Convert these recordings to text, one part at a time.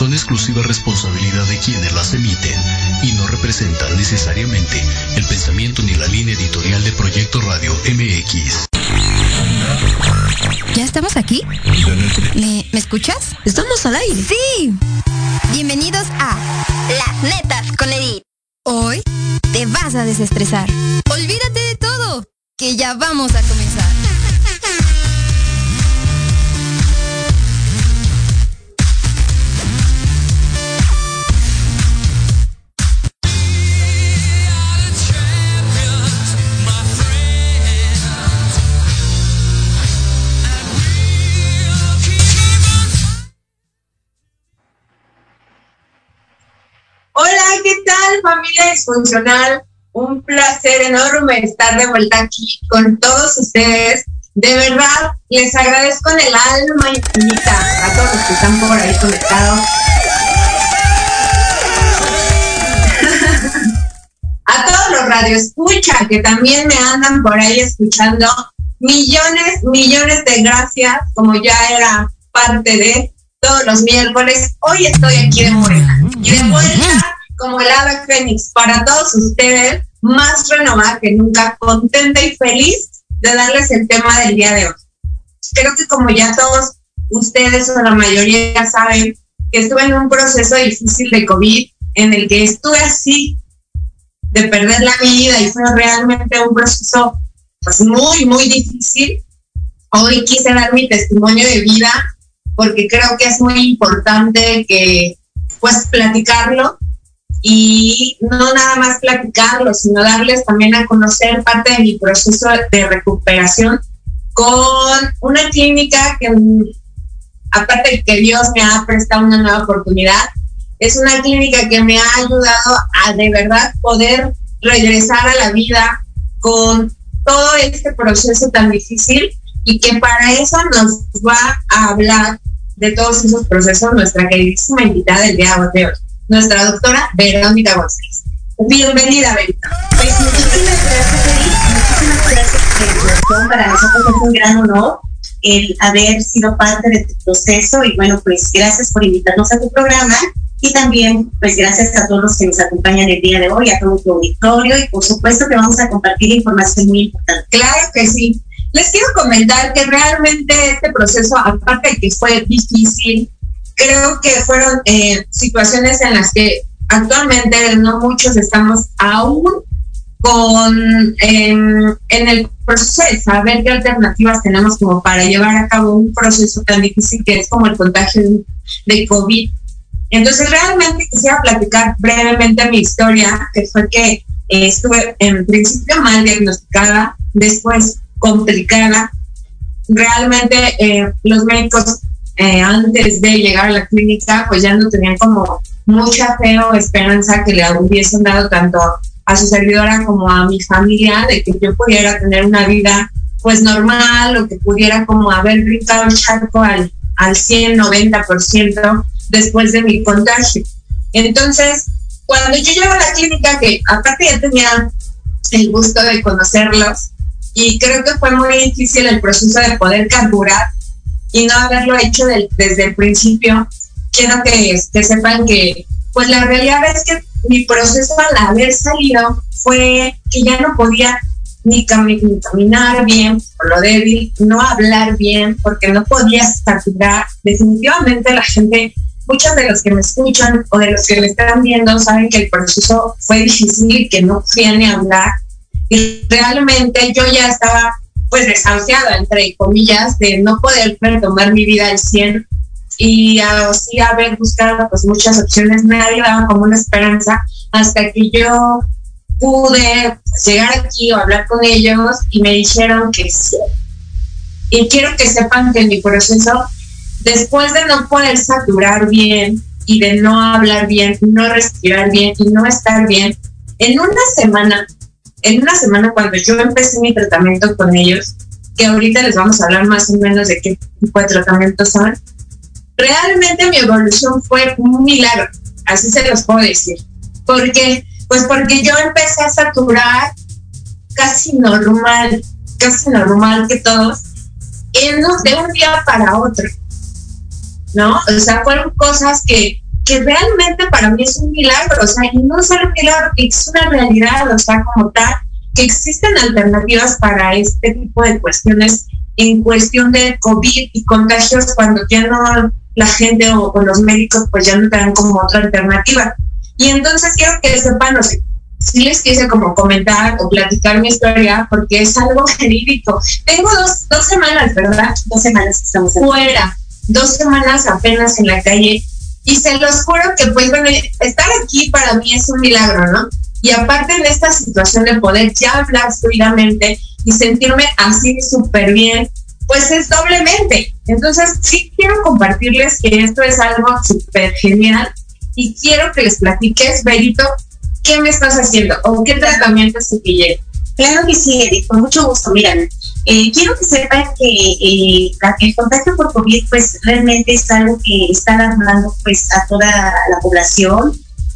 son exclusiva responsabilidad de quienes las emiten y no representan necesariamente el pensamiento ni la línea editorial de Proyecto Radio MX. ¿Ya estamos aquí? ¿Me, ¿me escuchas? Estamos al aire. Sí. Bienvenidos a Las Netas con Edith. Hoy te vas a desestresar. Olvídate de todo, que ya vamos a comenzar. Familia disfuncional? Un placer enorme estar de vuelta aquí con todos ustedes. De verdad, les agradezco en el alma infinita a todos los que están por ahí conectados. a todos los radioescucha que también me andan por ahí escuchando. Millones, millones de gracias, como ya era parte de todos los miércoles. Hoy estoy aquí de vuelta. Y de vuelta, como el ave fénix, para todos ustedes, más renovada que nunca, contenta y feliz de darles el tema del día de hoy. Creo que como ya todos ustedes o la mayoría saben, que estuve en un proceso difícil de COVID, en el que estuve así, de perder la vida, y fue realmente un proceso pues muy, muy difícil. Hoy quise dar mi testimonio de vida porque creo que es muy importante que pues platicarlo y no nada más platicarlo, sino darles también a conocer parte de mi proceso de recuperación con una clínica que aparte de que Dios me ha prestado una nueva oportunidad, es una clínica que me ha ayudado a de verdad poder regresar a la vida con todo este proceso tan difícil y que para eso nos va a hablar de todos esos procesos nuestra queridísima invitada del día de hoy, nuestra doctora Verónica González. Bienvenida, Verónica. Pues muchísimas gracias, Edith. Muchísimas gracias por. Para nosotros es un gran honor el haber sido parte de tu proceso y bueno, pues gracias por invitarnos a tu programa y también pues gracias a todos los que nos acompañan el día de hoy, a todo tu auditorio y por supuesto que vamos a compartir información muy importante. Claro que sí. Les quiero comentar que realmente este proceso, aparte de que fue difícil, creo que fueron eh, situaciones en las que actualmente no muchos estamos aún con en el proceso de saber qué alternativas tenemos como para llevar a cabo un proceso tan difícil que es como el contagio de COVID. Entonces realmente quisiera platicar brevemente mi historia, que fue que eh, estuve en principio mal diagnosticada, después complicada. Realmente eh, los médicos eh, antes de llegar a la clínica pues ya no tenían como mucha fe o esperanza que le hubiesen dado tanto a su servidora como a mi familia de que yo pudiera tener una vida pues normal o que pudiera como haber brincado el charco al, al 100, 90% después de mi contagio. Entonces, cuando yo llego a la clínica, que aparte ya tenía el gusto de conocerlos, y creo que fue muy difícil el proceso de poder carburar y no haberlo hecho desde el principio, quiero que, que sepan que, pues la realidad es que mi proceso al haber salido fue que ya no podía ni, caminar bien por lo débil, no hablar bien porque no podía saturar. Definitivamente la gente, muchos de los que me escuchan o de los que me están viendo saben que el proceso fue difícil y que no fui ni hablar. Y realmente yo ya estaba pues desahuciada, entre comillas, de no poder retomar mi vida al 100 y así haber buscado pues muchas opciones, nadie daba como una esperanza hasta que yo pude llegar aquí o hablar con ellos y me dijeron que sí. Y quiero que sepan que mi proceso, después de no poder saturar bien y de no hablar bien, no respirar bien y no estar bien, en una semana, en una semana cuando yo empecé mi tratamiento con ellos, que ahorita les vamos a hablar más o menos de qué tipo de tratamientos son, realmente mi evolución fue un milagro, así se los puedo decir. porque Pues porque yo empecé a saturar casi normal, casi normal que todos, en, de un día para otro. ¿no? O sea, fueron cosas que, que realmente para mí es un milagro, o sea, y no solo un milagro, es una realidad, o sea, como tal, que existen alternativas para este tipo de cuestiones en cuestión de COVID y contagios cuando ya no la gente o, los médicos pues ya no te dan como otra alternativa. Y entonces quiero que sepan, no sé, sí les quise como comentar o platicar mi historia porque es algo verídico. Tengo dos, dos semanas, ¿verdad? Dos semanas que estamos fuera, dos semanas apenas en la calle y se los juro que pues bueno, estar aquí para mí es un milagro, ¿no? Y aparte en esta situación de poder ya hablar fluidamente y sentirme así súper bien, pues es doblemente. Entonces sí quiero compartirles que esto es algo súper genial y quiero que les platiques, Berito, ¿qué me estás haciendo o qué tratamiento es el que? Claro que sí, Edith, con mucho gusto. Miren, eh, quiero que sepan que eh, el contagio por COVID pues realmente es algo que está alarmando pues a toda la población.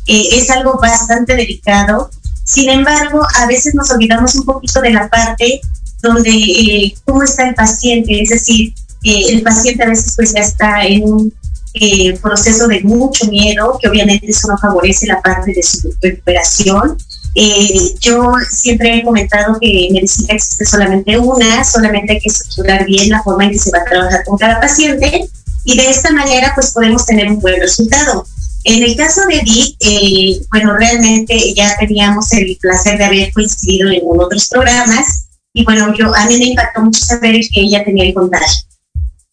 Eh, es algo bastante delicado. Sin embargo, a veces nos olvidamos un poquito de la parte donde cómo está el paciente, es decir, el paciente a veces pues ya está en un eh, proceso de mucho miedo, que obviamente eso no favorece la parte de su recuperación. Eh, yo siempre he comentado que medicina existe solamente una, solamente hay que estructurar bien la forma en que se va a trabajar con cada paciente y de esta manera pues podemos tener un buen resultado. En el caso de Edith, eh, bueno, realmente ya teníamos el placer de haber coincidido en otros programas y bueno, yo a mí me impactó mucho saber que ella tenía el contagio.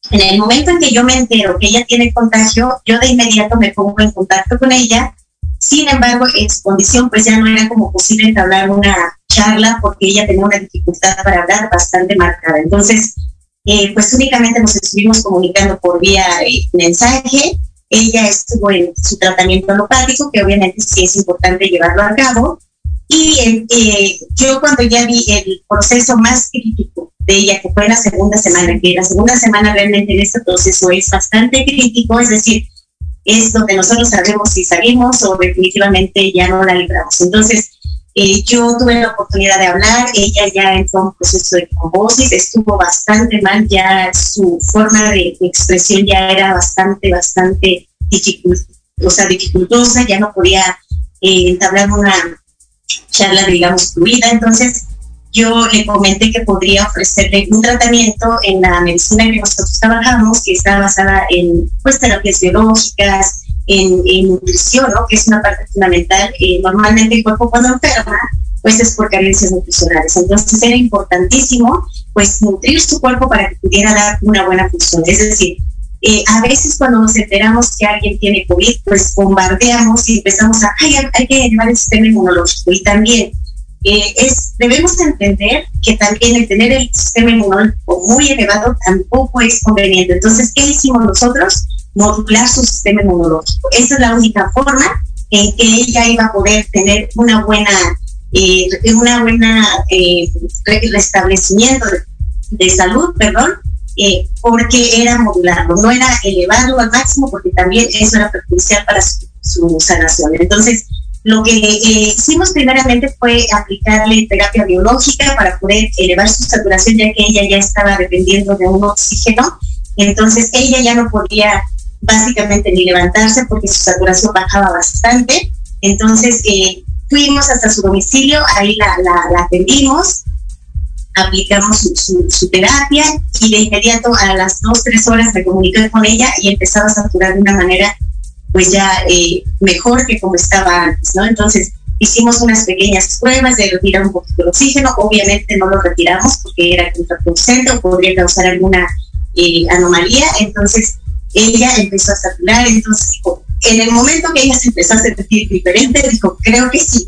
En el momento en que yo me entero que ella tiene contagio, yo de inmediato me pongo en contacto con ella. Sin embargo, en su condición, pues ya no era como posible entablar una charla porque ella tenía una dificultad para hablar bastante marcada. Entonces, eh, pues únicamente nos estuvimos comunicando por vía eh, mensaje. Ella estuvo en su tratamiento alopático, que obviamente sí es importante llevarlo a cabo. Y eh, yo cuando ya vi el proceso más crítico de ella, que fue la segunda semana, que la segunda semana realmente en este proceso es bastante crítico, es decir, es donde nosotros sabemos si salimos o definitivamente ya no la libramos. Entonces, eh, yo tuve la oportunidad de hablar, ella ya entró en un proceso de trombosis, estuvo bastante mal, ya su forma de, expresión ya era bastante, bastante sea, dificultosa, ya no podía eh, entablar una charla, digamos, fluida. Entonces, yo le comenté que podría ofrecerle un tratamiento en la medicina que nosotros trabajamos, que está basada en pues, terapias biológicas, en, nutrición, ¿no? que es una parte fundamental. Eh, normalmente el cuerpo cuando enferma, pues es por carencias nutricionales. Entonces era importantísimo pues nutrir su cuerpo para que pudiera dar una buena función. Es decir, eh, a veces cuando nos enteramos que alguien tiene COVID, pues bombardeamos y empezamos a, ay, hay que elevar el sistema inmunológico. Y también eh, es, debemos entender que también el tener el sistema inmunológico muy elevado tampoco es conveniente. Entonces, ¿qué hicimos nosotros? Modular su sistema inmunológico. Esa es la única forma en que ella iba a poder tener una buena, eh, una buena eh, restablecimiento de, salud, perdón, eh, porque era modularlo, no era elevarlo al máximo, porque también eso era perjudicial para su, su sanación. Entonces, lo que eh, hicimos primeramente fue aplicarle terapia biológica para poder elevar su saturación, ya que ella ya estaba dependiendo de un oxígeno. Entonces ella ya no podía básicamente ni levantarse porque su saturación bajaba bastante. Entonces eh, fuimos hasta su domicilio, ahí la, atendimos, aplicamos su, terapia y de inmediato a las dos, tres horas me comuniqué con ella y empezaba a saturar de una manera pues ya eh, mejor que como estaba antes, ¿no? Entonces hicimos unas pequeñas pruebas de retirar un poquito el oxígeno, obviamente no lo retiramos porque era contraproducente o podría causar alguna eh, anomalía, entonces ella empezó a saturar, entonces en el momento que ella se empezó a sentir diferente, dijo, creo que sí,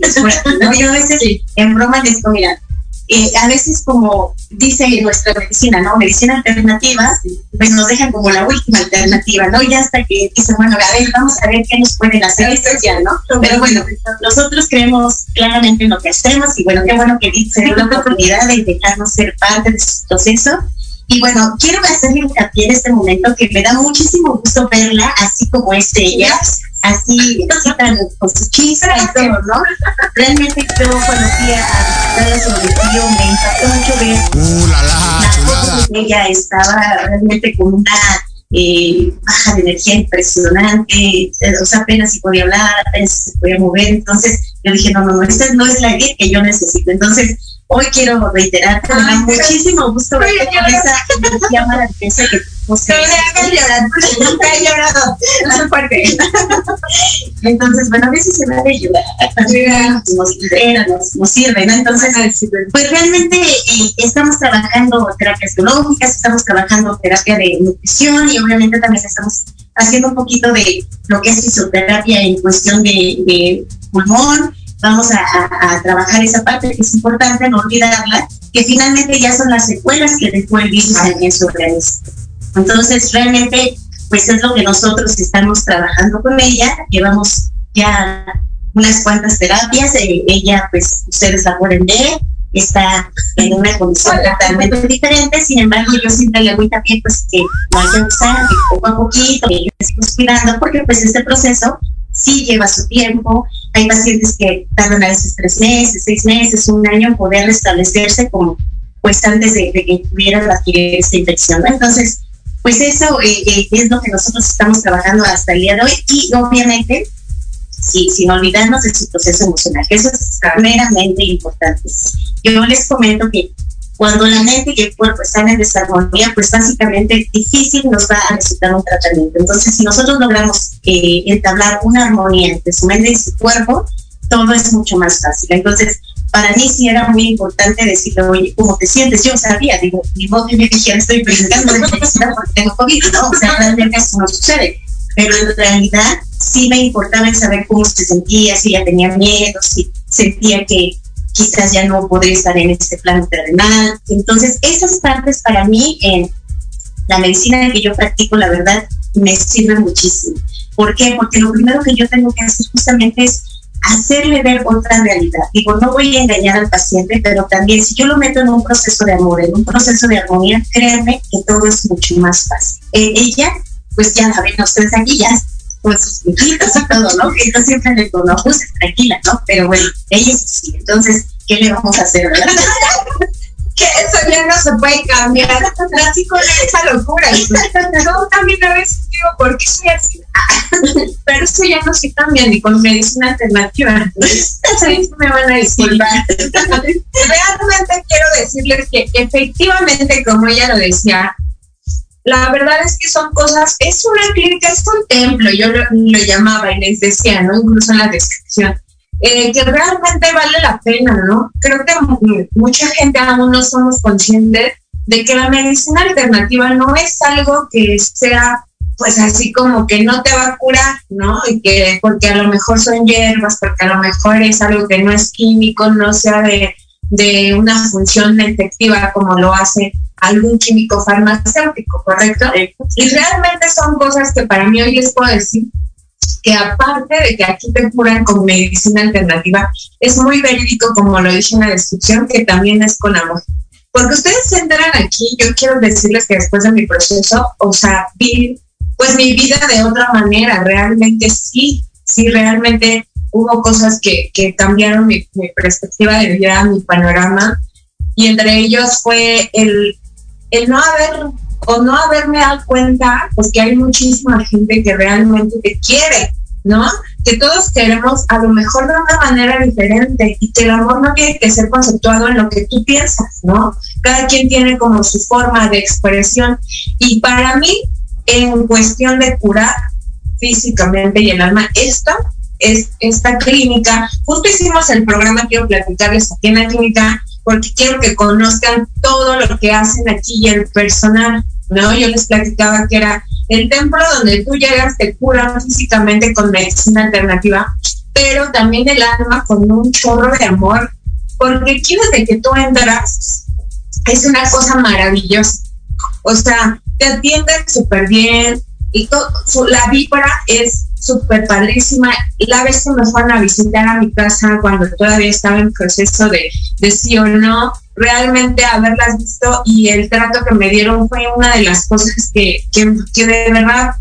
¿no? Yo a veces en broma les digo, mira, eh, a veces como dice nuestra medicina, ¿no? Medicina alternativa, pues nos dejan como la última alternativa, ¿no? Ya hasta que dicen, bueno, a ver, vamos a ver qué nos pueden hacer especial, ¿no? Pero bueno, nosotros creemos claramente en lo que hacemos y bueno, qué bueno que se dio la oportunidad de dejarnos ser parte de su proceso. Y bueno, quiero hacerle hincapié en este momento que me da muchísimo gusto verla así como es ella, así, así tan, con su chispa y todo, ¿no? Realmente yo cuando fui a visitar a su domicilio me impactó mucho ver uh, la, la, ella estaba realmente con una eh, baja de energía impresionante, eh, o sea, apenas si podía hablar, apenas se podía mover. Entonces yo dije, no, no, no, esta no es la guía que yo necesito. Entonces, hoy quiero reiterar, me da muchísimo gusto ver con esa energía maravillosa que posee. No nunca he llorado, no fuerte. Entonces, bueno, a veces se da de ayudar, nos libera, nos, nos sirve, ¿no? Entonces, pues realmente eh, estamos trabajando terapias biológicas, estamos trabajando terapia de nutrición y obviamente también estamos haciendo un poquito de lo que es fisioterapia en cuestión de, de pulmón, vamos a, trabajar esa parte que es importante, no olvidarla, que finalmente ya son las secuelas que dejó el virus en su organismo. Entonces, realmente, pues es lo que nosotros estamos trabajando con ella, llevamos ya unas cuantas terapias, eh, ella, pues, ustedes la pueden ver, está en una condición totalmente diferente, sin embargo, yo siempre le voy también, pues, que hay que usar, que poco a poquito, que sigamos cuidando, porque, pues, este proceso sí lleva su tiempo. Hay pacientes que tardan a veces tres meses, seis meses, un año en poder restablecerse como pues antes de, que pudieran adquirir esta infección. Entonces, pues eso eh, eh, es lo que nosotros estamos trabajando hasta el día de hoy y obviamente sí, sin olvidarnos de su proceso emocional, que eso es meramente importante. Yo les comento que cuando la mente y el cuerpo están en desarmonía, pues básicamente difícil nos va a resultar un tratamiento. Entonces, si nosotros logramos eh, entablar una armonía entre su mente y su cuerpo, todo es mucho más fácil. Entonces, para mí sí era muy importante decirle, oye, ¿cómo te sientes? Yo sabía, digo, modo que me dijera, estoy brincando de porque tengo COVID, ¿no? O sea, realmente eso no sucede. Pero en realidad sí me importaba saber cómo se sentía, si ya tenía miedo, si sentía que quizás ya no podré estar en este plano terrenal. Entonces, esas partes para mí en la medicina que yo practico, la verdad, me sirve muchísimo. ¿Por qué? Porque lo primero que yo tengo que hacer justamente es hacerle ver otra realidad. Digo, no voy a engañar al paciente, pero también si yo lo meto en un proceso de amor, en un proceso de armonía, créanme que todo es mucho más fácil. Eh, ella, pues ya la ven ustedes aquí, ya con sus hijitos y todo, ¿no? Que yo siempre le digo, no, pues tranquila, ¿no? Pero bueno, ella sí, entonces, ¿qué le vamos a hacer, verdad? que eso ya no se puede cambiar. Así con esa locura. Yo también a veces digo, ¿por qué soy así? Pero eso ya no se cambia ni con medicina alternativa. Entonces, me van a disculpar. Realmente quiero decirles que efectivamente, como ella lo decía, la verdad es que son cosas, es una clínica, es un templo, yo lo, llamaba y les decía, ¿no? Incluso en la descripción, eh, que realmente vale la pena, ¿no? Creo que mucha gente aún no somos conscientes de que la medicina alternativa no es algo que sea pues así como que no te va a curar, ¿no? Y que porque a lo mejor son hierbas, porque a lo mejor es algo que no es químico, no sea de, de una función efectiva como lo hace algún químico farmacéutico, ¿correcto? Y realmente son cosas que para mí hoy les puedo decir que aparte de que aquí te curan con medicina alternativa, es muy verídico, como lo dije en la descripción, que también es con amor. Porque ustedes entran aquí, yo quiero decirles que después de mi proceso, o sea, vi pues mi vida de otra manera, realmente sí, sí, realmente hubo cosas que, que cambiaron mi, mi perspectiva de vida, mi panorama, y entre ellos fue el el no haber o no haberme dado cuenta, pues que hay muchísima gente que realmente te quiere, ¿no? Que todos queremos a lo mejor de una manera diferente y que el amor no tiene que ser conceptuado en lo que tú piensas, ¿no? Cada quien tiene como su forma de expresión y para mí, en cuestión de curar físicamente y el alma, esta es esta clínica, justo hicimos el programa, quiero platicarles aquí en la clínica, porque quiero que conozcan todo lo que hacen aquí y el personal, ¿no? Yo les platicaba que era el templo donde tú llegas, te curan físicamente con medicina alternativa, pero también el alma con un chorro de amor, porque aquí desde que tú entras es una cosa maravillosa. O sea, te atienden súper bien y todo, la víbora es súper padrísima. La vez que me fueron a visitar a mi casa cuando todavía estaba en proceso de, de sí o no, realmente haberlas visto y el trato que me dieron fue una de las cosas que, que, que de verdad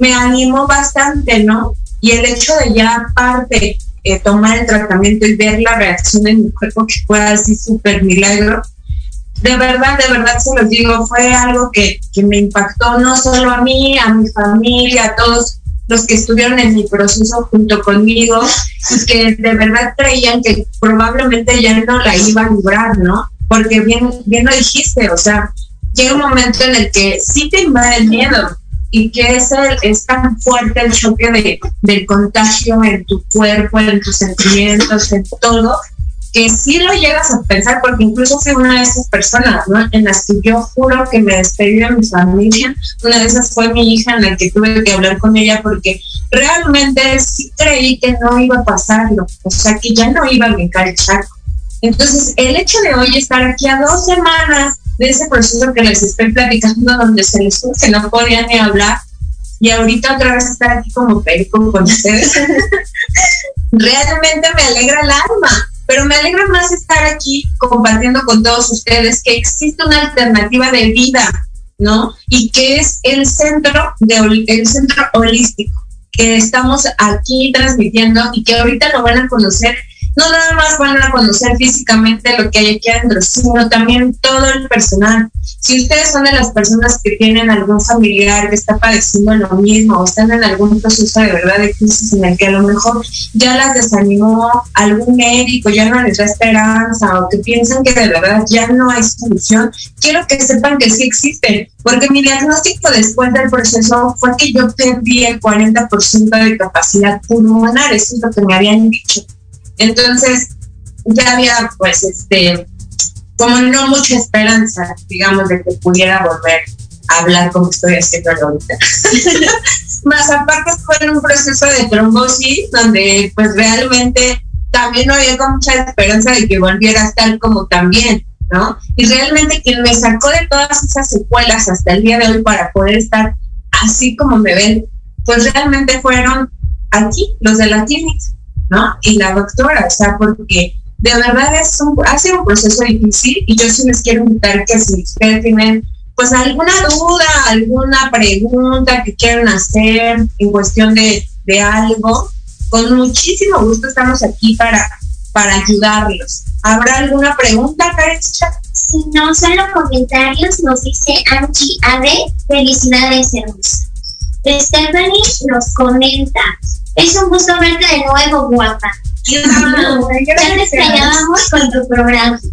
me animó bastante, ¿no? Y el hecho de ya aparte eh, tomar el tratamiento y ver la reacción en mi cuerpo que fue así súper milagro, de verdad, de verdad se los digo, fue algo que, que me impactó no solo a mí, a mi familia, a todos los que estuvieron en mi proceso junto conmigo y que de verdad creían que probablemente ya no la iba a librar, ¿no? Porque bien, bien lo dijiste, o sea, llega un momento en el que sí te invade el miedo y que es, es tan fuerte el choque de, del contagio en tu cuerpo, en tus sentimientos, en todo, que sí lo llegas a pensar, porque incluso fui una de esas personas, ¿no? En las que yo juro que me despedí de mi familia. Una de esas fue mi hija en la que tuve que hablar con ella porque realmente sí creí que no iba a pasarlo, o sea, que ya no iba a brincar el charco. Entonces, el hecho de hoy estar aquí a dos semanas de ese proceso que les estoy platicando, donde se les que no podían ni hablar, y ahorita otra vez estar aquí como perico con ustedes, realmente me alegra el alma pero me alegra más estar aquí compartiendo con todos ustedes que existe una alternativa de vida, ¿no? Y que es el centro, de, el centro holístico que estamos aquí transmitiendo y que ahorita lo van a conocer no nada más van a conocer físicamente lo que hay aquí adentro, sino también todo el personal. Si ustedes son de las personas que tienen algún familiar que está padeciendo lo mismo o están en algún proceso de verdad de crisis en el que a lo mejor ya las desanimó algún médico, ya no les da esperanza o que piensan que de verdad ya no hay solución, quiero que sepan que sí existe, porque mi diagnóstico después del proceso fue que yo perdí el 40% de capacidad pulmonar, eso es lo que me habían dicho. Entonces, ya había, pues, este, como no mucha esperanza, digamos, de que pudiera volver a hablar como estoy haciendo ahorita. Más aparte fue en un proceso de trombosis donde pues realmente también no había mucha esperanza de que volviera a estar como también, ¿no? Y realmente quien me sacó de todas esas secuelas hasta el día de hoy para poder estar así como me ven, pues realmente fueron aquí, los de la clínica. Y la doctora, o sea, porque de verdad es un, ha sido un proceso difícil y yo sí les quiero invitar que si ustedes tienen pues alguna duda, alguna pregunta que quieran hacer en cuestión de, de algo, con muchísimo gusto estamos aquí para, para ayudarlos. ¿Habrá alguna pregunta, Karen? Si no, solo comentarios, nos dice Angie Ade, felicidades hermosa. Stephanie nos comenta, es un gusto verte de nuevo, guapa. ya te extrañábamos con tu programa.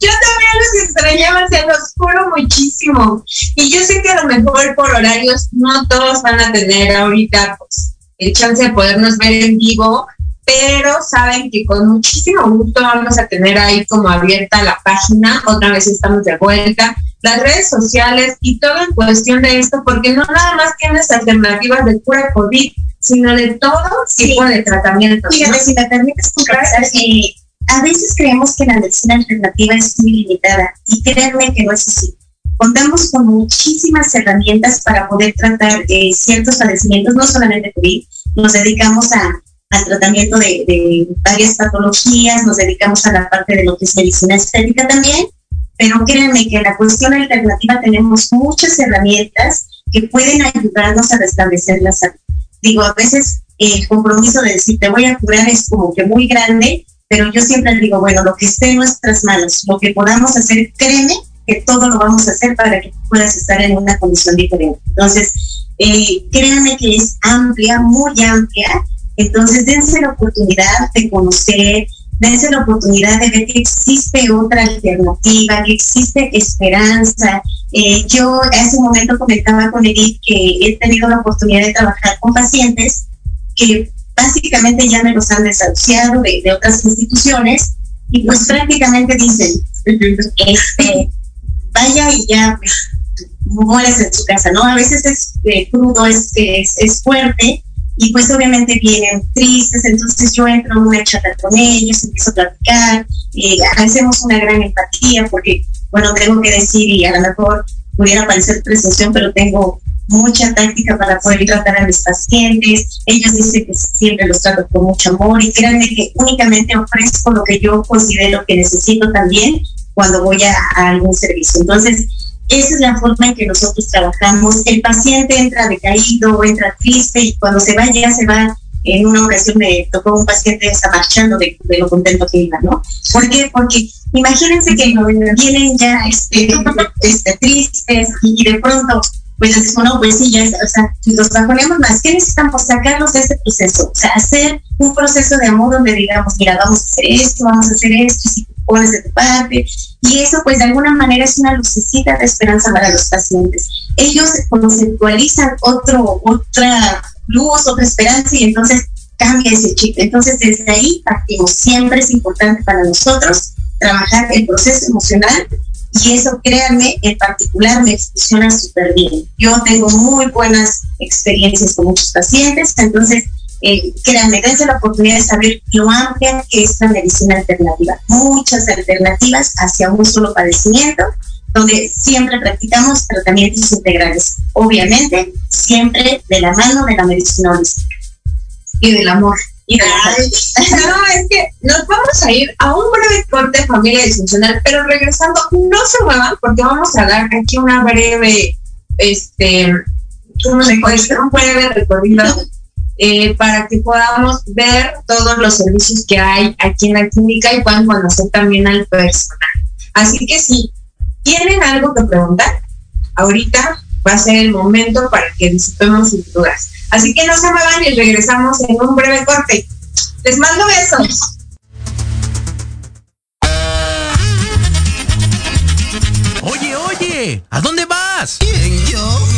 Yo también los extrañaba, se los juro muchísimo. Y yo sé que a lo mejor por horarios no todos van a tener ahorita pues, el chance de podernos ver en vivo, pero saben que con muchísimo gusto vamos a tener ahí como abierta la página, otra vez estamos de vuelta, las redes sociales y todo en cuestión de esto, porque no nada más tienes alternativas de cura COVID, sino de todo tipo de tratamiento. Fíjate, si me permites eh, a veces creemos que la medicina alternativa es muy limitada y créanme que no es así. Contamos con muchísimas herramientas para poder tratar eh, ciertos padecimientos, no solamente COVID, nos dedicamos a, al tratamiento de, de, varias patologías, nos dedicamos a la parte de lo que es medicina estética también, pero créanme que en la cuestión alternativa tenemos muchas herramientas que pueden ayudarnos a restablecer la salud digo, a veces el compromiso de decir te voy a curar es como que muy grande, pero yo siempre digo, bueno, lo que esté en nuestras manos, lo que podamos hacer, créeme que todo lo vamos a hacer para que puedas estar en una condición diferente. Entonces, eh, créanme que es amplia, muy amplia, entonces dense la oportunidad de conocer, dense la oportunidad de ver que existe otra alternativa, que existe esperanza. Eh, yo hace un momento comentaba con Edith que he tenido la oportunidad de trabajar con pacientes que básicamente ya me los han desahuciado de, otras instituciones y pues prácticamente dicen, este, vaya y ya pues, en su casa, ¿no? A veces es eh, crudo, es, es, fuerte, y pues obviamente vienen tristes, entonces yo entro a una chata con ellos, empiezo a platicar, y hacemos una gran empatía porque, bueno, tengo que decir, y a lo mejor pudiera parecer presunción, pero tengo mucha táctica para poder tratar a mis pacientes. Ellos dicen que siempre los trato con mucho amor y créanme que únicamente ofrezco lo que yo considero que necesito también cuando voy a, a algún servicio. Entonces, esa es la forma en que nosotros trabajamos. El paciente entra decaído, entra triste y cuando se va ya se va en una ocasión me tocó un paciente está marchando de, lo contento que iba, ¿no? ¿Por qué? Porque imagínense que vienen ya este, este, tristes y de pronto pues decimos, bueno, pues sí, ya, o sea, los bajonemos más, ¿qué necesitamos? Sacarlos de este proceso, o sea, hacer un proceso de amor donde digamos, mira, vamos a hacer esto, vamos a hacer esto, si pones de tu parte, y eso pues de alguna manera es una lucecita de esperanza para los pacientes. Ellos conceptualizan otro, otra luz, otra esperanza, y entonces cambia ese chip. Entonces desde ahí partimos, siempre es importante para nosotros trabajar el proceso emocional y eso, créanme, en particular me funciona súper bien. Yo tengo muy buenas experiencias con muchos pacientes, entonces, eh, créanme, dense la oportunidad de saber lo amplia que es la medicina alternativa. Muchas alternativas hacia un solo padecimiento, donde siempre practicamos tratamientos integrales. Obviamente, siempre de la mano de la medicina holística y del amor. no, es que nos vamos a ir a un breve corte familia disfuncional, pero regresando, no se muevan porque vamos a dar aquí una breve, este, un breve recorrido eh, para que podamos ver todos los servicios que hay aquí en la clínica y puedan conocer también al personal. Así que si tienen algo que preguntar, ahorita va a ser el momento para que disipemos sus dudas. Así que no se muevan y regresamos en un breve corte. Les mando besos. Oye, oye, ¿a dónde vas? ¿Quién, yo?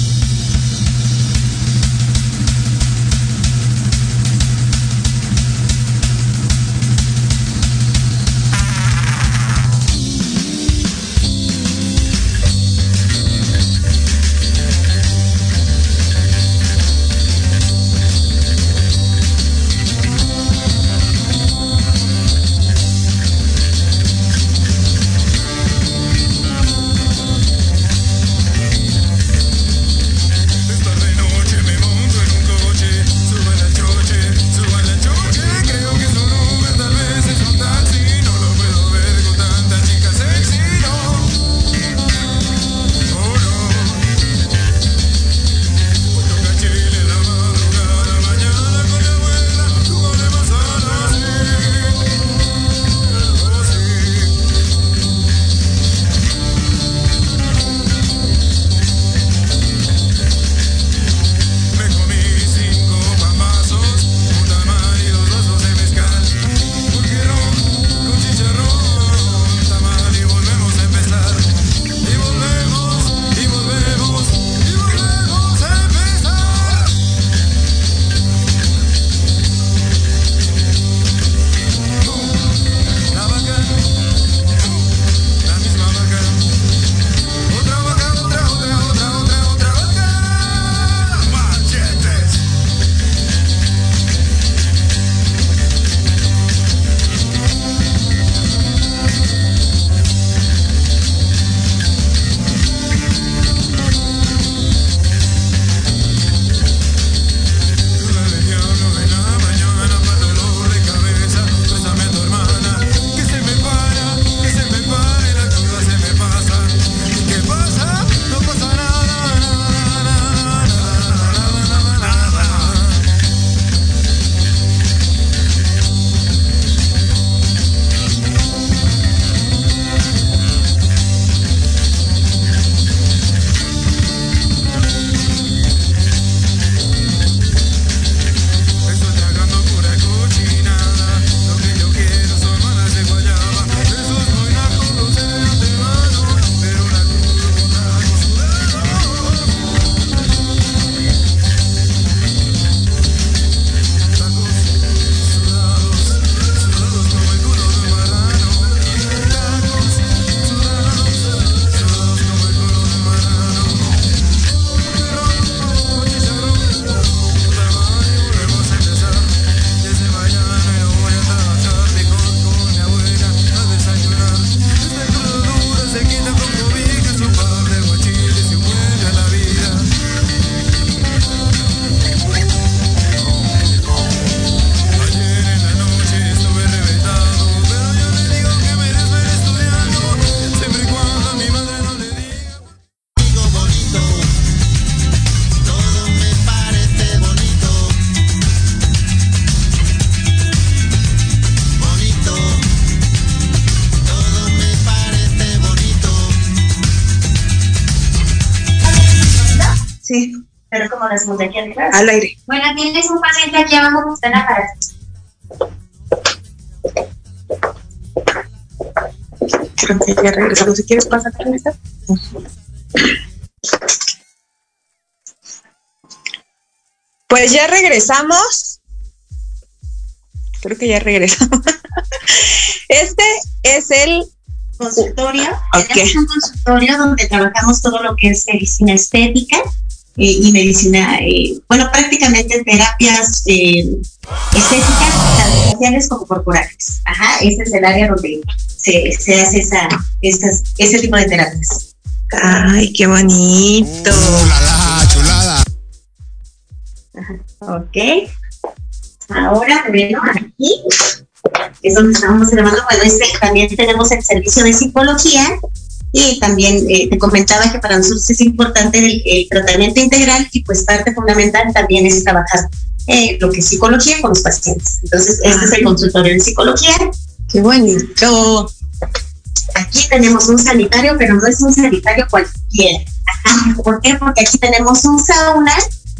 Aquí atrás. Al aire. Bueno, tienes un paciente aquí abajo que está en aparato. ya regresamos. Si quieres, pasar con esta. Pues ya regresamos. Creo que ya regresamos. Este es el consultorio. Ok. Tenemos un consultorio donde trabajamos todo lo que es medicina estética y medicina, eh, bueno, prácticamente terapias eh, estéticas, tanto faciales como corporales. Ajá, este es el área donde se, se hace esa, estas, ese tipo de terapias. Ay, qué bonito. Uh, la, la, chulada. Ok. Ahora, bueno, aquí es donde estamos grabando. Bueno, este, también tenemos el servicio de psicología y también eh, te comentaba que para nosotros es importante el, el, tratamiento integral y pues parte fundamental también es trabajar eh, lo que es psicología con los pacientes. Entonces, este es el consultorio de psicología. Qué bonito. Aquí tenemos un sanitario, pero no es un sanitario cualquiera. Ajá. ¿Por qué? Porque aquí tenemos un sauna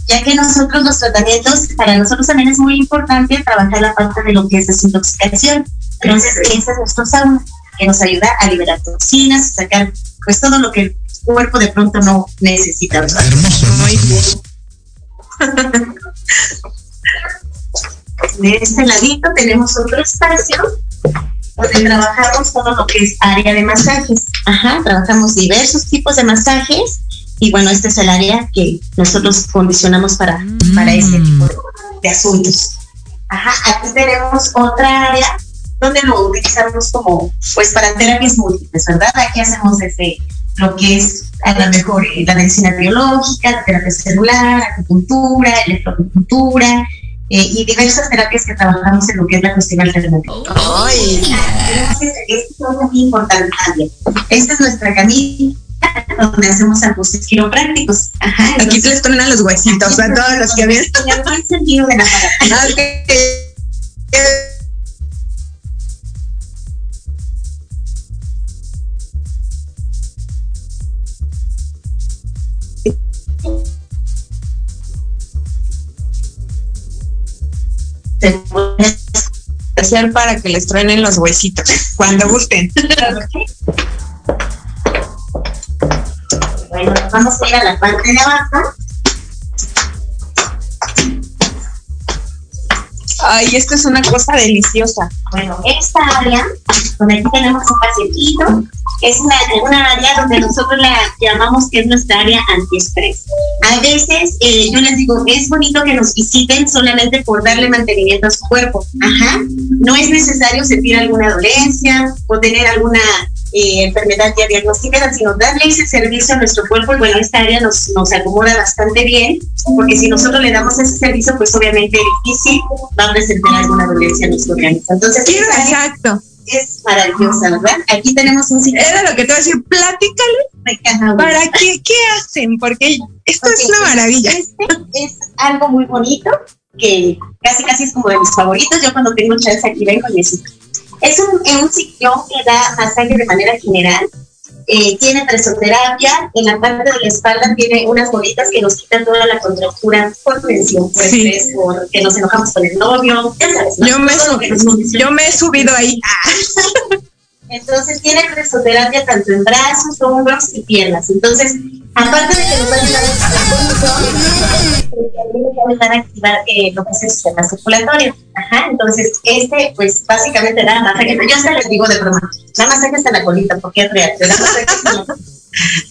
ya que nosotros los tratamientos, para nosotros también es muy importante trabajar la parte de lo que es desintoxicación. Entonces, ese es nuestro sauna, que nos ayuda a liberar toxinas, sacar pues todo lo que el cuerpo de pronto no necesita. ¿verdad? Hermoso, hermoso, hermoso. De este ladito tenemos otro espacio donde trabajamos todo lo que es área de masajes. Ajá, trabajamos diversos tipos de masajes y bueno, este es el área que nosotros condicionamos para, para ese tipo de, de, asuntos. Ajá, aquí tenemos otra área donde lo utilizamos como, pues para terapias múltiples, ¿verdad? Aquí hacemos desde lo que es a lo mejor eh, la medicina biológica, la terapia celular, acupuntura, electroacupuntura, eh, y diversas terapias que trabajamos en lo que es la cuestión alternativa. ¡Ay! Esto es muy importante también. Esta es nuestra camilla donde hajustes ajustes quiroprácticos. Ajá, entonces, Aquí les ponen a los huesitos, a todos los que habían. el sentido de la. hacer para que les truenen los huesitos cuando gusten. Bueno, vamos a ir a la parte de abajo. Ay, esto es una cosa deliciosa. Bueno, esta área, donde aquí tenemos un pacientito, es una, área donde nosotros la llamamos que es nuestra área antiestrés. A veces, eh, yo les digo, es bonito que nos visiten solamente por darle mantenimiento a su cuerpo. Ajá. No es necesario sentir alguna dolencia o tener alguna eh, enfermedad ya diagnosticada, sino darle ese servicio a nuestro cuerpo. Y bueno, esta área nos, nos acomoda bastante bien, porque si nosotros le damos ese servicio, pues obviamente difícil va a presentar alguna dolencia en nuestro organismo. Entonces, sí, exacto. Es maravillosa, ¿verdad? Aquí tenemos un sitio. Era lo que te iba a decir, platícale. ¿Para qué, qué hacen? Porque esto okay, es una maravilla. Este es algo muy bonito, que casi casi es como de mis favoritos. Yo cuando tengo chance aquí vengo y siento. Es un, un sillón que da masaje de manera general. Eh, tiene presoterapia. En la parte de la espalda tiene unas bolitas que nos quitan toda la contractura por tensión, por Sí. estrés, por que nos enojamos con el novio. Ya sabes. Yo me, yo me he subido ahí. Entonces tiene presoterapia tanto en brazos, hombros y piernas. Entonces, aparte de que nos va a a también nos va a a activar eh, lo que es el sistema circulatorio. Ajá, entonces este, pues básicamente da masaje. Yo hasta les digo de broma, da masaje hasta la colita porque es real. da.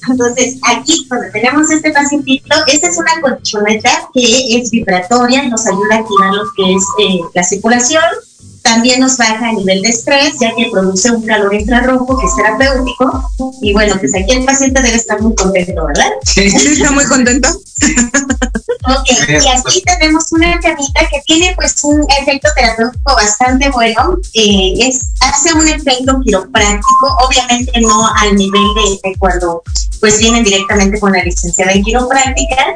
Entonces, aquí donde tenemos este pacientito, esta es una colchoneta que es vibratoria, nos ayuda a activar lo que es eh, la circulación, también nos baja a nivel de estrés, ya que produce un calor infrarrojo que es terapéutico. Y bueno, pues aquí el paciente debe estar muy contento, ¿verdad? Sí, está muy contento. Ok, y aquí tenemos una camita que tiene pues un efecto terapéutico bastante bueno. Eh, es, hace un efecto quiropráctico, obviamente no al nivel de, de cuando pues vienen directamente con la licenciada en quiropráctica,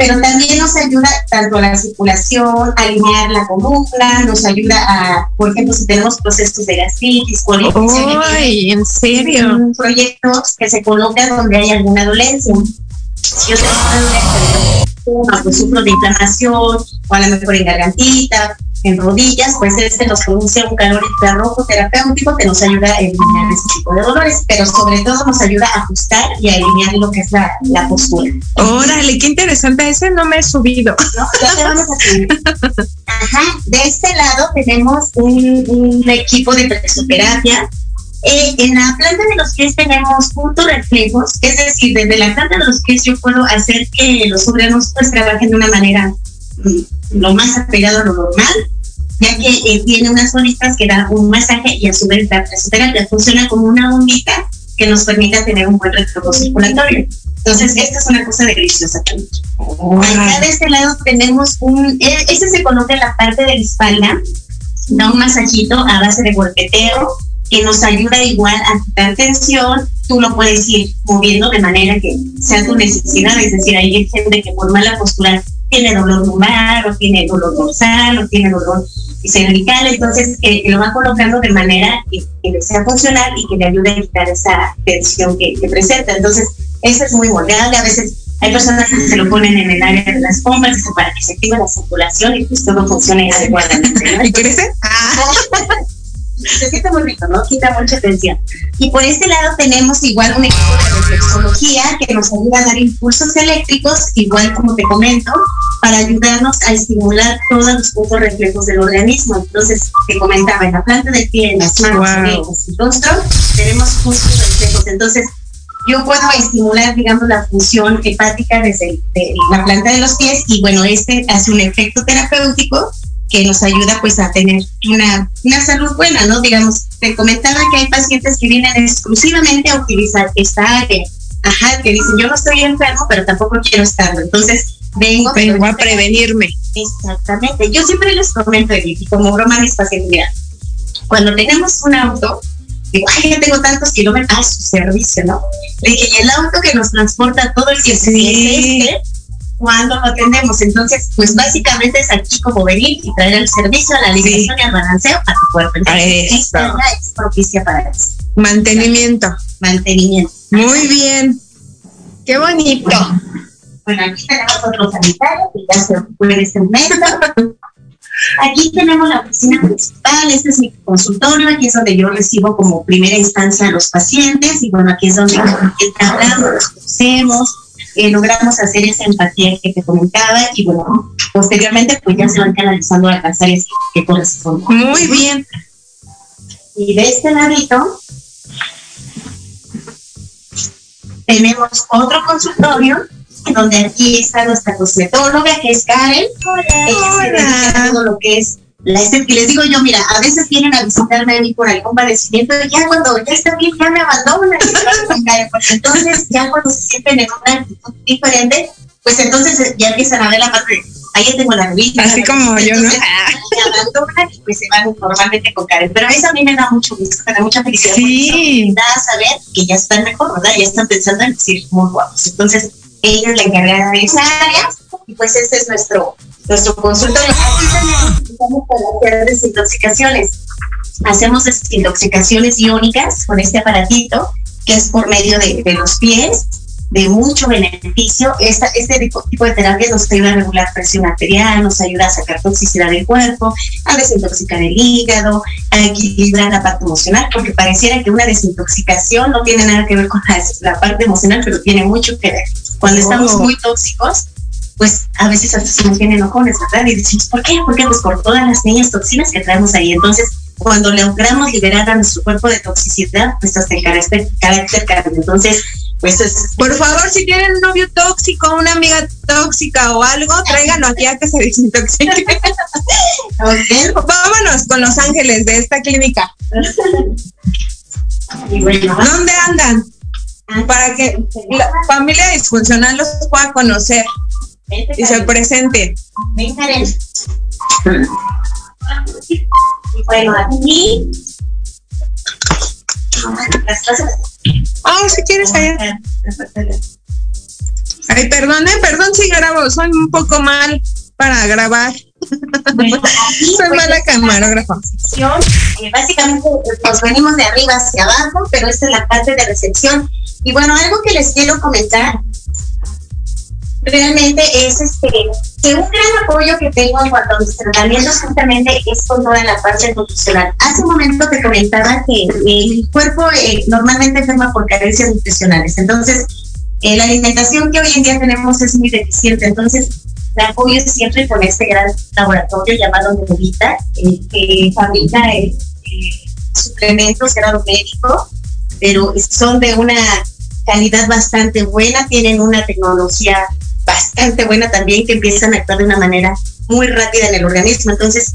pero también nos ayuda tanto a la circulación, a alinear la columna, nos ayuda a, por ejemplo, si tenemos procesos de gastritis, colitis, Ay, en serio. proyectos que se colocan donde hay alguna dolencia. Si yo tengo una pues sufro de inflamación, o a lo mejor en gargantita, en rodillas, pues este nos produce un calor infrarrojo terapéutico que nos ayuda a eliminar ese tipo de dolores, pero sobre todo nos ayuda a ajustar y a eliminar lo que es la, la postura. Órale, qué interesante, ese no me he subido. ¿no? Ya te vamos a subir. Ajá, de este lado tenemos un, un equipo de presoterapia. Eh, en la planta de los pies tenemos puntos reflejos, es decir, desde la planta de los pies yo puedo hacer que los órganos pues trabajen de una manera mm, lo más apegado a lo normal, ya que eh, tiene unas bolitas que dan un masaje y a su vez la presoterapia funciona como una bombita que nos permite tener un buen retorno circulatorio. Entonces, esta es una cosa deliciosa también. Acá de este lado tenemos un, eh, este se coloca en la parte de la espalda, da un masajito a base de golpeteo que nos ayuda igual a quitar tensión. Tú lo puedes ir moviendo de manera que sea tu necesidad. Es decir, hay gente que por mala postura tiene dolor lumbar o tiene dolor dorsal o tiene dolor cervical, entonces eh, lo va colocando de manera que, que le sea funcional y que le ayude a quitar esa tensión que, que presenta. Entonces, eso es muy moldeable. A veces hay personas que se lo ponen en el área de las pompas para que se active la circulación y pues todo funcione adecuadamente. ¿no? ¿Y crece? Se siente muy rico, ¿no? Quita mucha tensión. Y por este lado tenemos igual un equipo de reflexología que nos ayuda a dar impulsos eléctricos, igual como te comento, para ayudarnos a estimular todos los puntos reflejos del organismo. Entonces, te comentaba, en la planta del pie, en las manos, Wow. orejas y rostro, tenemos puntos reflejos. Entonces, yo puedo estimular, digamos, la función hepática desde el- de la planta de los pies y bueno, este hace un efecto terapéutico que nos ayuda pues a tener una, una salud buena, ¿no? Digamos, te comentaba que hay pacientes que vienen exclusivamente a utilizar esta área. Ajá, que dicen, yo no estoy enfermo, pero tampoco quiero estarlo. Entonces, vengo... Vengo a prevenirme. Exactamente. Yo siempre les comento, y como broma a mis pacientes, mira, cuando tenemos un auto, digo, ay, ya tengo tantos kilómetros a su servicio, ¿no? Le dije, y el auto que nos transporta todo el tiempo, Sí. es este, cuando lo atendemos. Entonces, pues básicamente es aquí como venir y traer el servicio, la alimentación y el balanceo a tu cuerpo. Entonces, esta es propicia para eso. Mantenimiento. Mantenimiento. Muy bien. Qué bonito. Bueno, aquí tenemos otro sanitario que ya se en este momento. Aquí tenemos la oficina principal, este es mi consultorio, aquí es donde yo recibo como primera instancia a los pacientes y bueno, aquí es donde hablamos, nos conocemos, eh, logramos hacer esa empatía que te comentaba y bueno, posteriormente pues ya se van canalizando a las áreas que, corresponden. Muy bien. Y de este ladito tenemos otro consultorio donde aquí está nuestra cosmetóloga que es Karen. Ella se dedica a todo lo que es. Y les digo yo, mira, a veces vienen a visitarme a mí por algún padecimiento y ya cuando ya está bien, ya me abandonan. entonces ya cuando se sienten en una actitud diferente, pues entonces ya empiezan a ver la parte de, ahí ya tengo la revista. Así como yo, ¿no? Se abandonan y pues se van normalmente con Karen. Pero eso a mí me da mucho gusto, me da mucha felicidad. Sí. Me da a saber que ya están mejor, ¿verdad? Ya están pensando en decir muy guapos. Entonces, ella es la encargada de esa área y pues ese es nuestro, nuestro consultorio. Estamos para hacer desintoxicaciones. Hacemos desintoxicaciones iónicas con este aparatito que es por medio de, de los pies de mucho beneficio. Esta, este tipo, tipo de terapia nos ayuda a regular presión arterial, nos ayuda a sacar toxicidad del cuerpo, a desintoxicar el hígado, a equilibrar la parte emocional, porque pareciera que una desintoxicación no tiene nada que ver con la, la parte emocional, pero tiene mucho que ver. Cuando estamos Oh. muy tóxicos, pues a veces hasta se nos vienen enojones, ¿verdad? Y decimos, ¿por qué? Porque pues por todas las niñas toxinas que traemos ahí. Entonces, cuando logramos liberar a nuestro cuerpo de toxicidad, pues hasta el carácter, carácter cambia. Entonces, pues es Por favor, si tienen un novio tóxico, una amiga tóxica o algo, tráiganlo aquí a que se desintoxique. ok. Vámonos con los ángeles de esta clínica. Y bueno, ¿Dónde andan? Para que la familia disfuncional los pueda conocer y se presente. Ven, Karen. Bueno, aquí. Ah, si quieres allá. Ay, perdone, perdón si grabo, soy un poco mal para grabar. Bueno, aquí, Soy pues, mala camarógrafa. eh, básicamente pues venimos de arriba hacia abajo, pero esta es la parte de recepción. Y bueno, algo que les quiero comentar realmente es este que un gran apoyo que tengo en cuanto a mis tratamientos justamente es con toda la parte nutricional. Hace un momento te comentaba que el cuerpo eh, normalmente enferma por carencias nutricionales, entonces eh, la alimentación que hoy en día tenemos es muy deficiente, entonces me apoyo siempre con este gran laboratorio llamado Medita, eh, que fabrica suplementos grado médico, pero son de una calidad bastante buena, tienen una tecnología bastante buena también que empiezan a actuar de una manera muy rápida en el organismo. Entonces,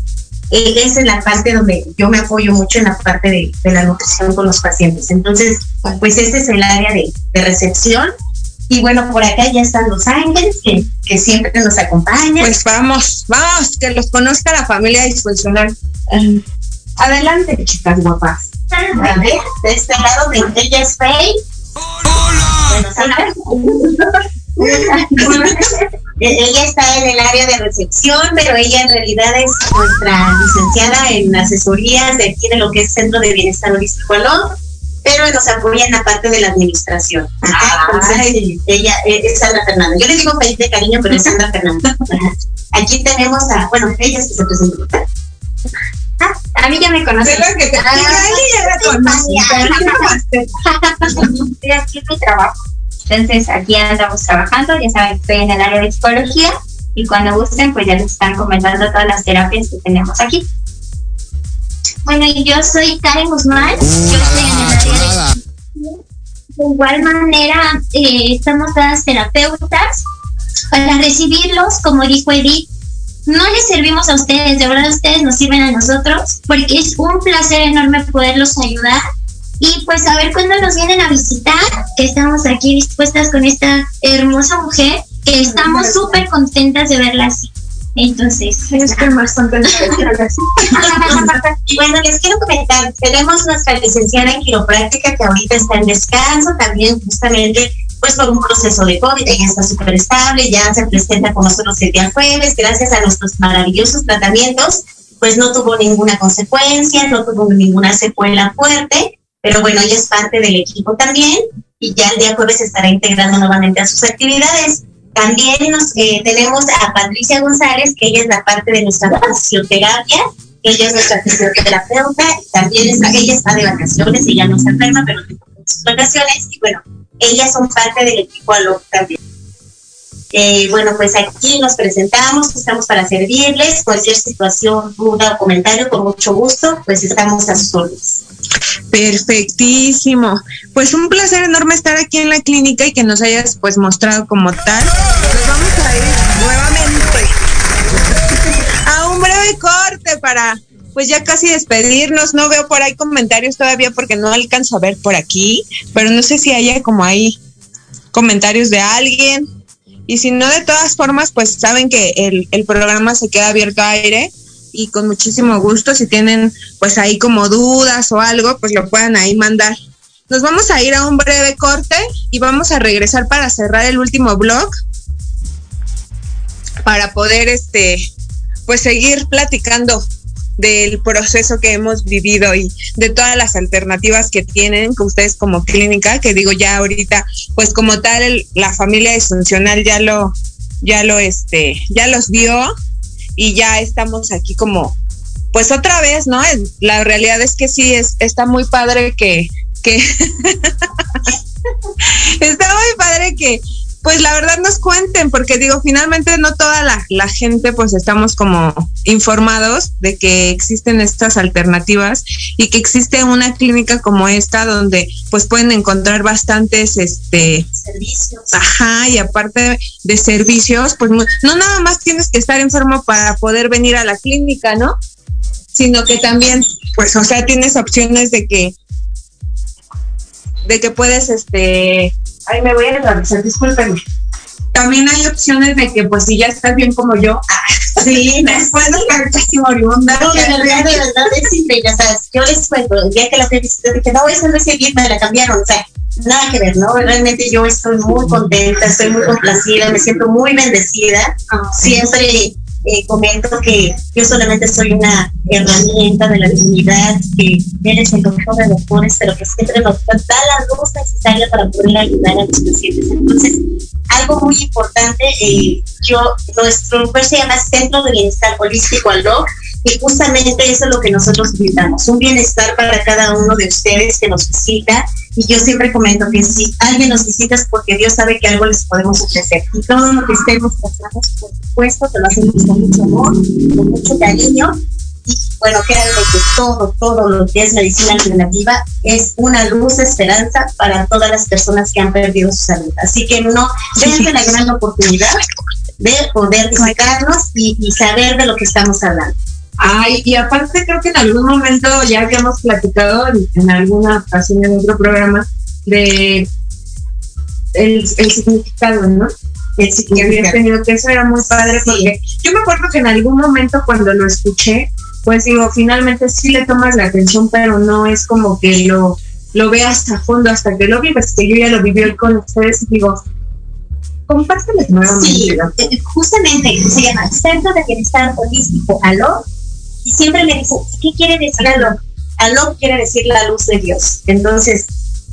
eh, esa es la parte donde yo me apoyo mucho en la parte de, la nutrición con los pacientes. Entonces, pues ese es el área de, recepción. Y bueno, por acá ya están los ángeles que, que, siempre nos acompañan. Pues vamos, vamos, que los conozca la familia disfuncional. adelante, chicas guapas. A ver, de este lado de ella es Faye. ¡Hola! ella está en el área de recepción, pero ella en realidad es nuestra licenciada en asesorías de aquí de lo que es Centro de Bienestar Holístico pero nos apoya en la parte de la administración. ella es Sandra Fernanda. Yo le digo feliz de cariño, pero es Sandra Fernanda. Aquí tenemos a, bueno, ella es que se presenta. Ah, a mí ya me conocen. Ah, que te, ah, ya me aquí mi trabajo. Entonces aquí andamos trabajando, ya saben estoy en el área de psicología y cuando gusten pues ya les están comentando todas las terapias que tenemos aquí. Bueno, y yo soy Karen Guzmán, yo estoy en el área de... De igual manera, eh, estamos todas terapeutas para recibirlos, como dijo Edith, no les servimos a ustedes, de verdad ustedes nos sirven a nosotros, porque es un placer enorme poderlos ayudar y pues a ver cuándo nos vienen a visitar, que estamos aquí dispuestas con esta hermosa mujer, que estamos súper contentas de verla así. Entonces, estoy más contenta Bueno, les quiero comentar, tenemos nuestra licenciada en quiropráctica que ahorita está en descanso, también justamente pues por un proceso de COVID, ella está súper estable, ya se presenta con nosotros el día jueves, gracias a nuestros maravillosos tratamientos, pues no tuvo ninguna consecuencia, no tuvo ninguna secuela fuerte, pero bueno, ella es parte del equipo también y ya el día jueves se estará integrando nuevamente a sus actividades. También nos, eh, tenemos a Patricia González, que ella es la parte de nuestra fisioterapia, ella es nuestra fisioterapeuta, también está, ella está de vacaciones, ella no está enferma, pero tiene sus vacaciones, y bueno, ellas son parte del equipo ALOC también. Eh, bueno, pues aquí nos presentamos, estamos para servirles, cualquier situación, duda o comentario, con mucho gusto, pues estamos a sus órdenes. Perfectísimo. Pues un placer enorme estar aquí en la clínica y que nos hayas pues mostrado como tal. Nos vamos a ir nuevamente a un breve corte para pues ya casi despedirnos. No veo por ahí comentarios todavía porque no alcanzo a ver por aquí, pero no sé si haya como ahí comentarios de alguien. Y si no, de todas formas, pues saben que el, el programa se queda abierto a aire y con muchísimo gusto, si tienen pues ahí como dudas o algo, pues lo puedan ahí mandar. Nos vamos a ir a un breve corte y vamos a regresar para cerrar el último blog para poder este pues seguir platicando del proceso que hemos vivido y de todas las alternativas que tienen que ustedes como clínica, que digo ya ahorita, pues como tal la familia disfuncional ya lo, ya lo este, ya los vio y ya estamos aquí como, pues otra vez, ¿no? La realidad es que sí, es, está muy padre que, que está muy padre que, pues la verdad nos cuenten, porque digo, finalmente no toda la, gente pues estamos como informados de que existen estas alternativas y que existe una clínica como esta donde pues pueden encontrar bastantes este servicios. Ajá, y aparte de servicios, pues no nada más tienes que estar enfermo para poder venir a la clínica, ¿no? Sino que también, pues, o sea, tienes opciones de que de que puedes este Ay, me voy a revisar, discúlpenme. También hay opciones de que, pues, si ya estás bien como yo, sí, después de estar casi moribunda. No, de verdad, de verdad, es increíble. O sea, yo les cuento, el día que la fui dije, no, esa no es el me la cambiaron. O sea, nada que ver, ¿no? Realmente yo estoy muy contenta, estoy muy complacida, me siento muy bendecida. Siempre eh, comento que yo solamente soy una herramienta de la divinidad, que eres el doctor de doctores, pero que siempre nos da la luz necesaria para poder ayudar a los pacientes. Entonces, algo muy importante, eh, yo, nuestro lugar se llama Centro de Bienestar Holístico Aló, y justamente eso es lo que nosotros brindamos, un bienestar para cada uno de ustedes que nos visita. Y yo siempre comento que si alguien nos visita es porque Dios sabe que algo les podemos ofrecer. Y todo lo que estemos pasando, por supuesto, que lo hacemos con mucho amor, con mucho cariño. Y bueno, créanme que todo, todo lo que es medicina alternativa es una luz de esperanza para todas las personas que han perdido su salud. Así que no, dense la gran oportunidad de poder visitarnos y saber de lo que estamos hablando. Ay, y aparte creo que en algún momento ya habíamos platicado en, alguna ocasión en otro programa de el, significado, ¿no? El que había tenido, que eso era muy padre porque yo me acuerdo que en algún momento cuando lo escuché, pues digo, finalmente sí le tomas la atención, pero no es como que lo, lo veas a fondo hasta que lo vives, que yo ya lo viví hoy con ustedes y digo, compárteles nuevamente. Sí, eh, justamente se llama Centro de Bienestar Holístico ¿Aló? Y siempre me dicen, ¿qué quiere decir aló? Aló quiere decir la luz de Dios. Entonces,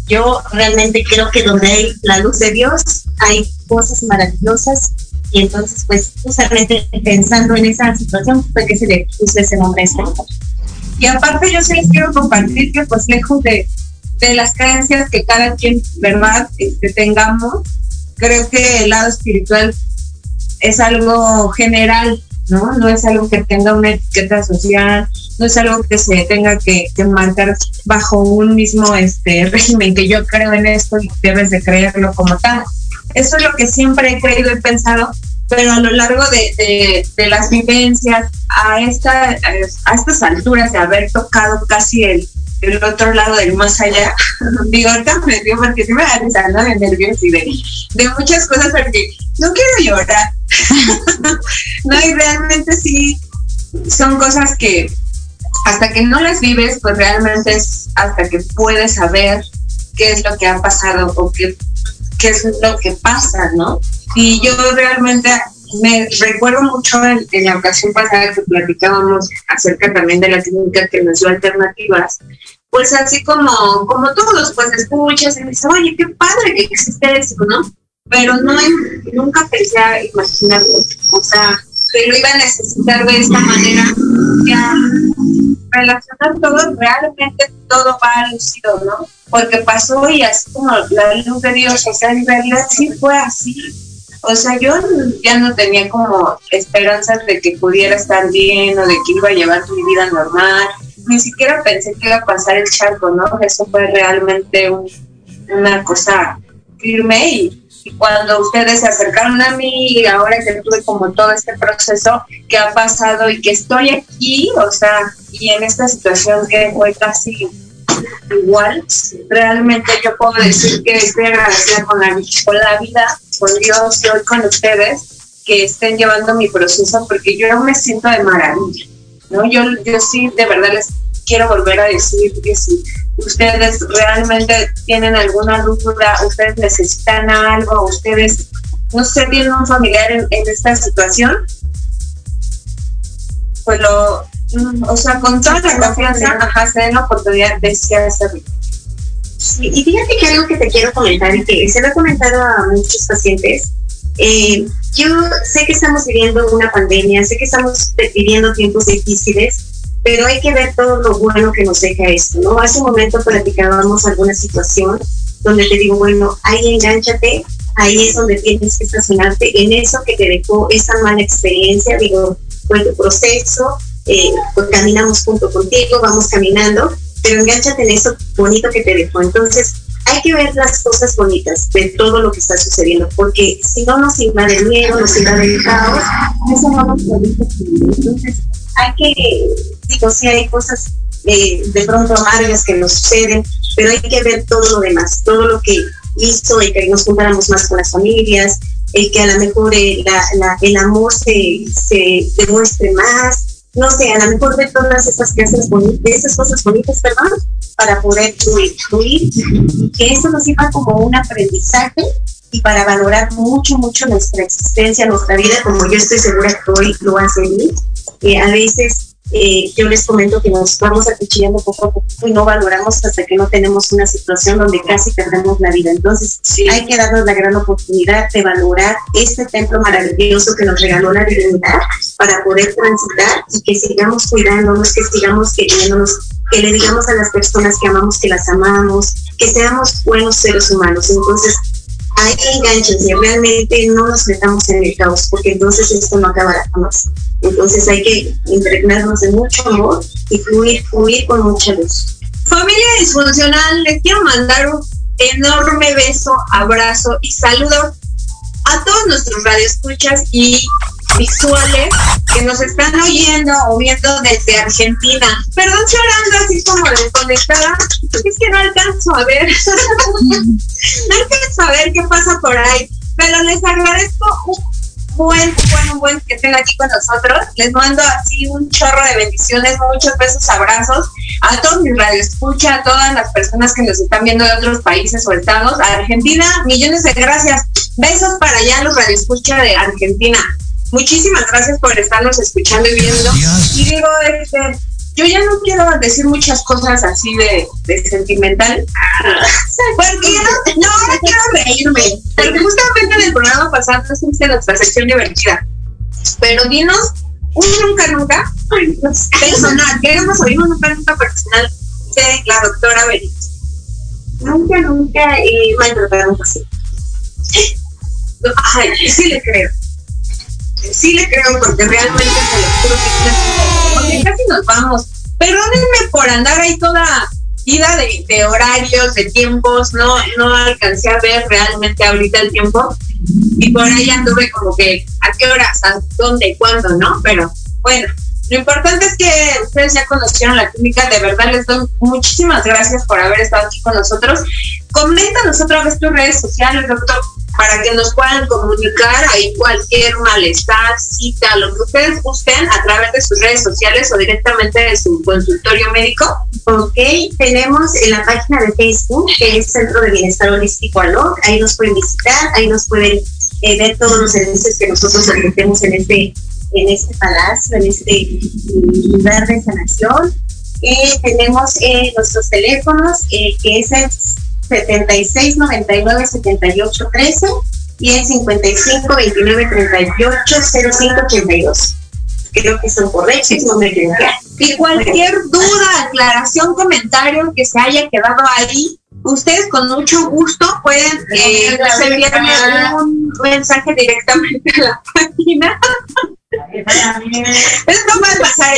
yo realmente creo que donde hay la luz de Dios hay cosas maravillosas y entonces pues justamente pensando en esa situación fue que se le puso ese nombre a Y aparte yo sí les quiero compartir que pues lejos de, de las creencias que cada quien, ¿verdad?, este, tengamos, creo que el lado espiritual es algo general ¿no? No es algo que tenga una etiqueta social, no es algo que se tenga que, marcar bajo un mismo este régimen, que yo creo en esto y debes de creerlo como tal. Eso es lo que siempre he creído y pensado, pero a lo largo de, las vivencias, a, esta, a estas alturas de haber tocado casi el, el otro lado del más allá, digo, me dio porque sí me da risa, De nervios y de, de muchas cosas, porque no quiero llorar. no, y realmente sí, son cosas que hasta que no las vives, pues realmente es hasta que puedes saber qué es lo que ha pasado o qué, qué es lo que pasa, ¿no? Y yo realmente me recuerdo mucho en, la ocasión pasada que platicábamos acerca también de la clínica que nos dio alternativas, pues así como, como todos, pues escuchas y dices, oye, qué padre que existe eso, ¿no? Pero no, nunca pensé a imaginar, o sea, que lo iba a necesitar de esta manera, que relacionar todo, realmente todo va lucido, ¿no? Porque pasó y así como la luz de Dios, o sea, en realidad sí fue así o sea, yo ya no tenía como esperanzas de que pudiera estar bien o de que iba a llevar mi vida normal. Ni siquiera pensé que iba a pasar el charco, ¿no? Eso fue realmente una cosa firme y, cuando ustedes se acercaron a mí y ahora que tuve como todo este proceso que ha pasado y que estoy aquí, o sea, y en esta situación que fue casi igual, realmente yo puedo decir que estoy agradecida con la, con la vida con Dios y hoy con ustedes que estén llevando mi proceso porque yo me siento de maravilla, ¿no? Yo, yo sí, de verdad les quiero volver a decir que si ustedes realmente tienen alguna duda, ustedes necesitan algo, ustedes, no sé, tienen un familiar en, esta situación, pues lo, o sea, con toda la confianza, ajá, se den la oportunidad de hacerlo y fíjate que algo que te quiero comentar y que se lo he comentado a muchos pacientes, eh, yo sé que estamos viviendo una pandemia, sé que estamos viviendo tiempos difíciles, pero hay que ver todo lo bueno que nos deja esto, ¿no? Hace un momento platicábamos alguna situación donde te digo, bueno, ahí enganchate, ahí es donde tienes que estacionarte, en eso que te dejó esa mala experiencia, digo, fue tu proceso, eh, pues caminamos junto contigo, vamos caminando, pero enganchate en eso bonito que te dejó. Entonces, hay que ver las cosas bonitas de todo lo que está sucediendo, porque si no nos invade el miedo, nos invade el caos, eso no nos permite Entonces, hay que, digo, sí hay cosas eh, de pronto amargas que nos suceden, pero hay que ver todo lo demás, todo lo que hizo y que nos juntáramos más con las familias, el que a lo mejor eh, el amor se, se demuestre más, no sé, a lo mejor de todas esas cosas bonitas, esas cosas bonitas, perdón, para poder fluir, fluir, que eso nos sirva como un aprendizaje y para valorar mucho, mucho nuestra existencia, nuestra vida, como yo estoy segura que hoy lo hace mí. a veces eh, yo les comento que nos vamos acuchillando poco a poco y no valoramos hasta que no tenemos una situación donde casi perdemos la vida. Entonces, hay que darnos la gran oportunidad de valorar este templo maravilloso que nos regaló la divinidad para poder transitar y que sigamos cuidándonos, que sigamos queriéndonos, que le digamos a las personas que amamos que las amamos, que seamos buenos seres humanos. Entonces, hay enganches y realmente no nos metamos en el caos, porque entonces esto no acabará jamás. Entonces hay que impregnarnos de mucho amor y fluir, fluir con mucha luz. Familia disfuncional, les quiero mandar un enorme beso, abrazo y saludo a todos nuestros radioescuchas y visuales que nos están oyendo o viendo desde Argentina. Perdón si ahora así como desconectada, es que no alcanzo a ver. no alcanzo a ver qué pasa por ahí. Pero les agradezco un buen, buen, buen que estén aquí con nosotros. Les mando así un chorro de bendiciones, muchos besos, abrazos a todos mis radioescucha, a todas las personas que nos están viendo de otros países o estados. A Argentina, millones de gracias. Besos para allá, los radioescucha de Argentina muchísimas gracias por estarnos escuchando y viendo. Y digo, este, yo ya no quiero decir muchas cosas así de, de sentimental, porque no, no quiero reírme, porque justamente en el programa pasado hiciste nuestra sección divertida. Pero dinos un nunca, nunca, personal, queremos oír un nunca, nunca personal de la doctora Benítez. Nunca, nunca he maltratado así. Ay, sí le creo. Sí le creo porque realmente se lo juro que vamos. Perdónenme por andar ahí toda vida de, de, horarios, de tiempos, no, no alcancé a ver realmente ahorita el tiempo y por ahí anduve como que a qué horas, a dónde, cuándo, ¿no? Pero bueno, lo importante es que ustedes ya conocieron la clínica, de verdad les doy muchísimas gracias por haber estado aquí con nosotros. Coméntanos otra vez tus redes sociales, doctor, para que nos puedan comunicar ahí cualquier malestar, cita, lo que ustedes busquen a través de sus redes sociales o directamente de su consultorio médico. Ok, tenemos en la página de Facebook, que es Centro de Bienestar Holístico ALOC, ahí nos pueden visitar, ahí nos pueden eh, ver todos los servicios que nosotros ofrecemos en este, en este palacio, en este lugar de sanación. Eh, tenemos eh, nuestros teléfonos, que es el 76 99 78 13 y el 55 29 38 05 82. Creo que son correctos, no me Y cualquier duda, aclaración, comentario que se haya quedado ahí, ustedes con mucho gusto pueden eh, enviarme un mensaje directamente a la página. Esto a pasar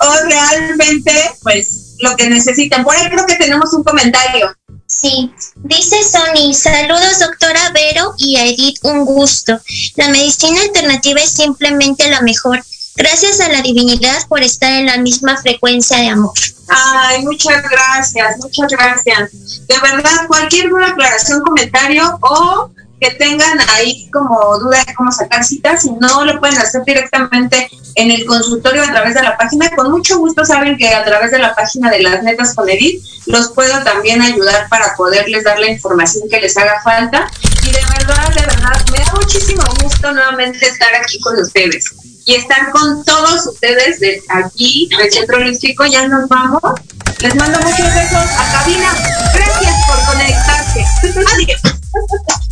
o realmente, pues, lo que necesitan. Por ahí creo que tenemos un comentario. Sí, dice Sony, saludos doctora Vero y a Edith, un gusto. La medicina alternativa es simplemente la mejor. Gracias a la divinidad por estar en la misma frecuencia de amor. Ay, muchas gracias, muchas gracias. De verdad, cualquier duda, aclaración, comentario o que tengan ahí como duda de cómo sacar citas, si no lo pueden hacer directamente en el consultorio a través de la página, con mucho gusto saben que a través de la página de las netas con Edith los puedo también ayudar para poderles dar la información que les haga falta. Y de verdad, de verdad, me da muchísimo gusto nuevamente estar aquí con ustedes y estar con todos ustedes de aquí, del Centro Holístico. Ya nos vamos. Les mando muchos besos a cabina. Gracias por conectarse. Adiós.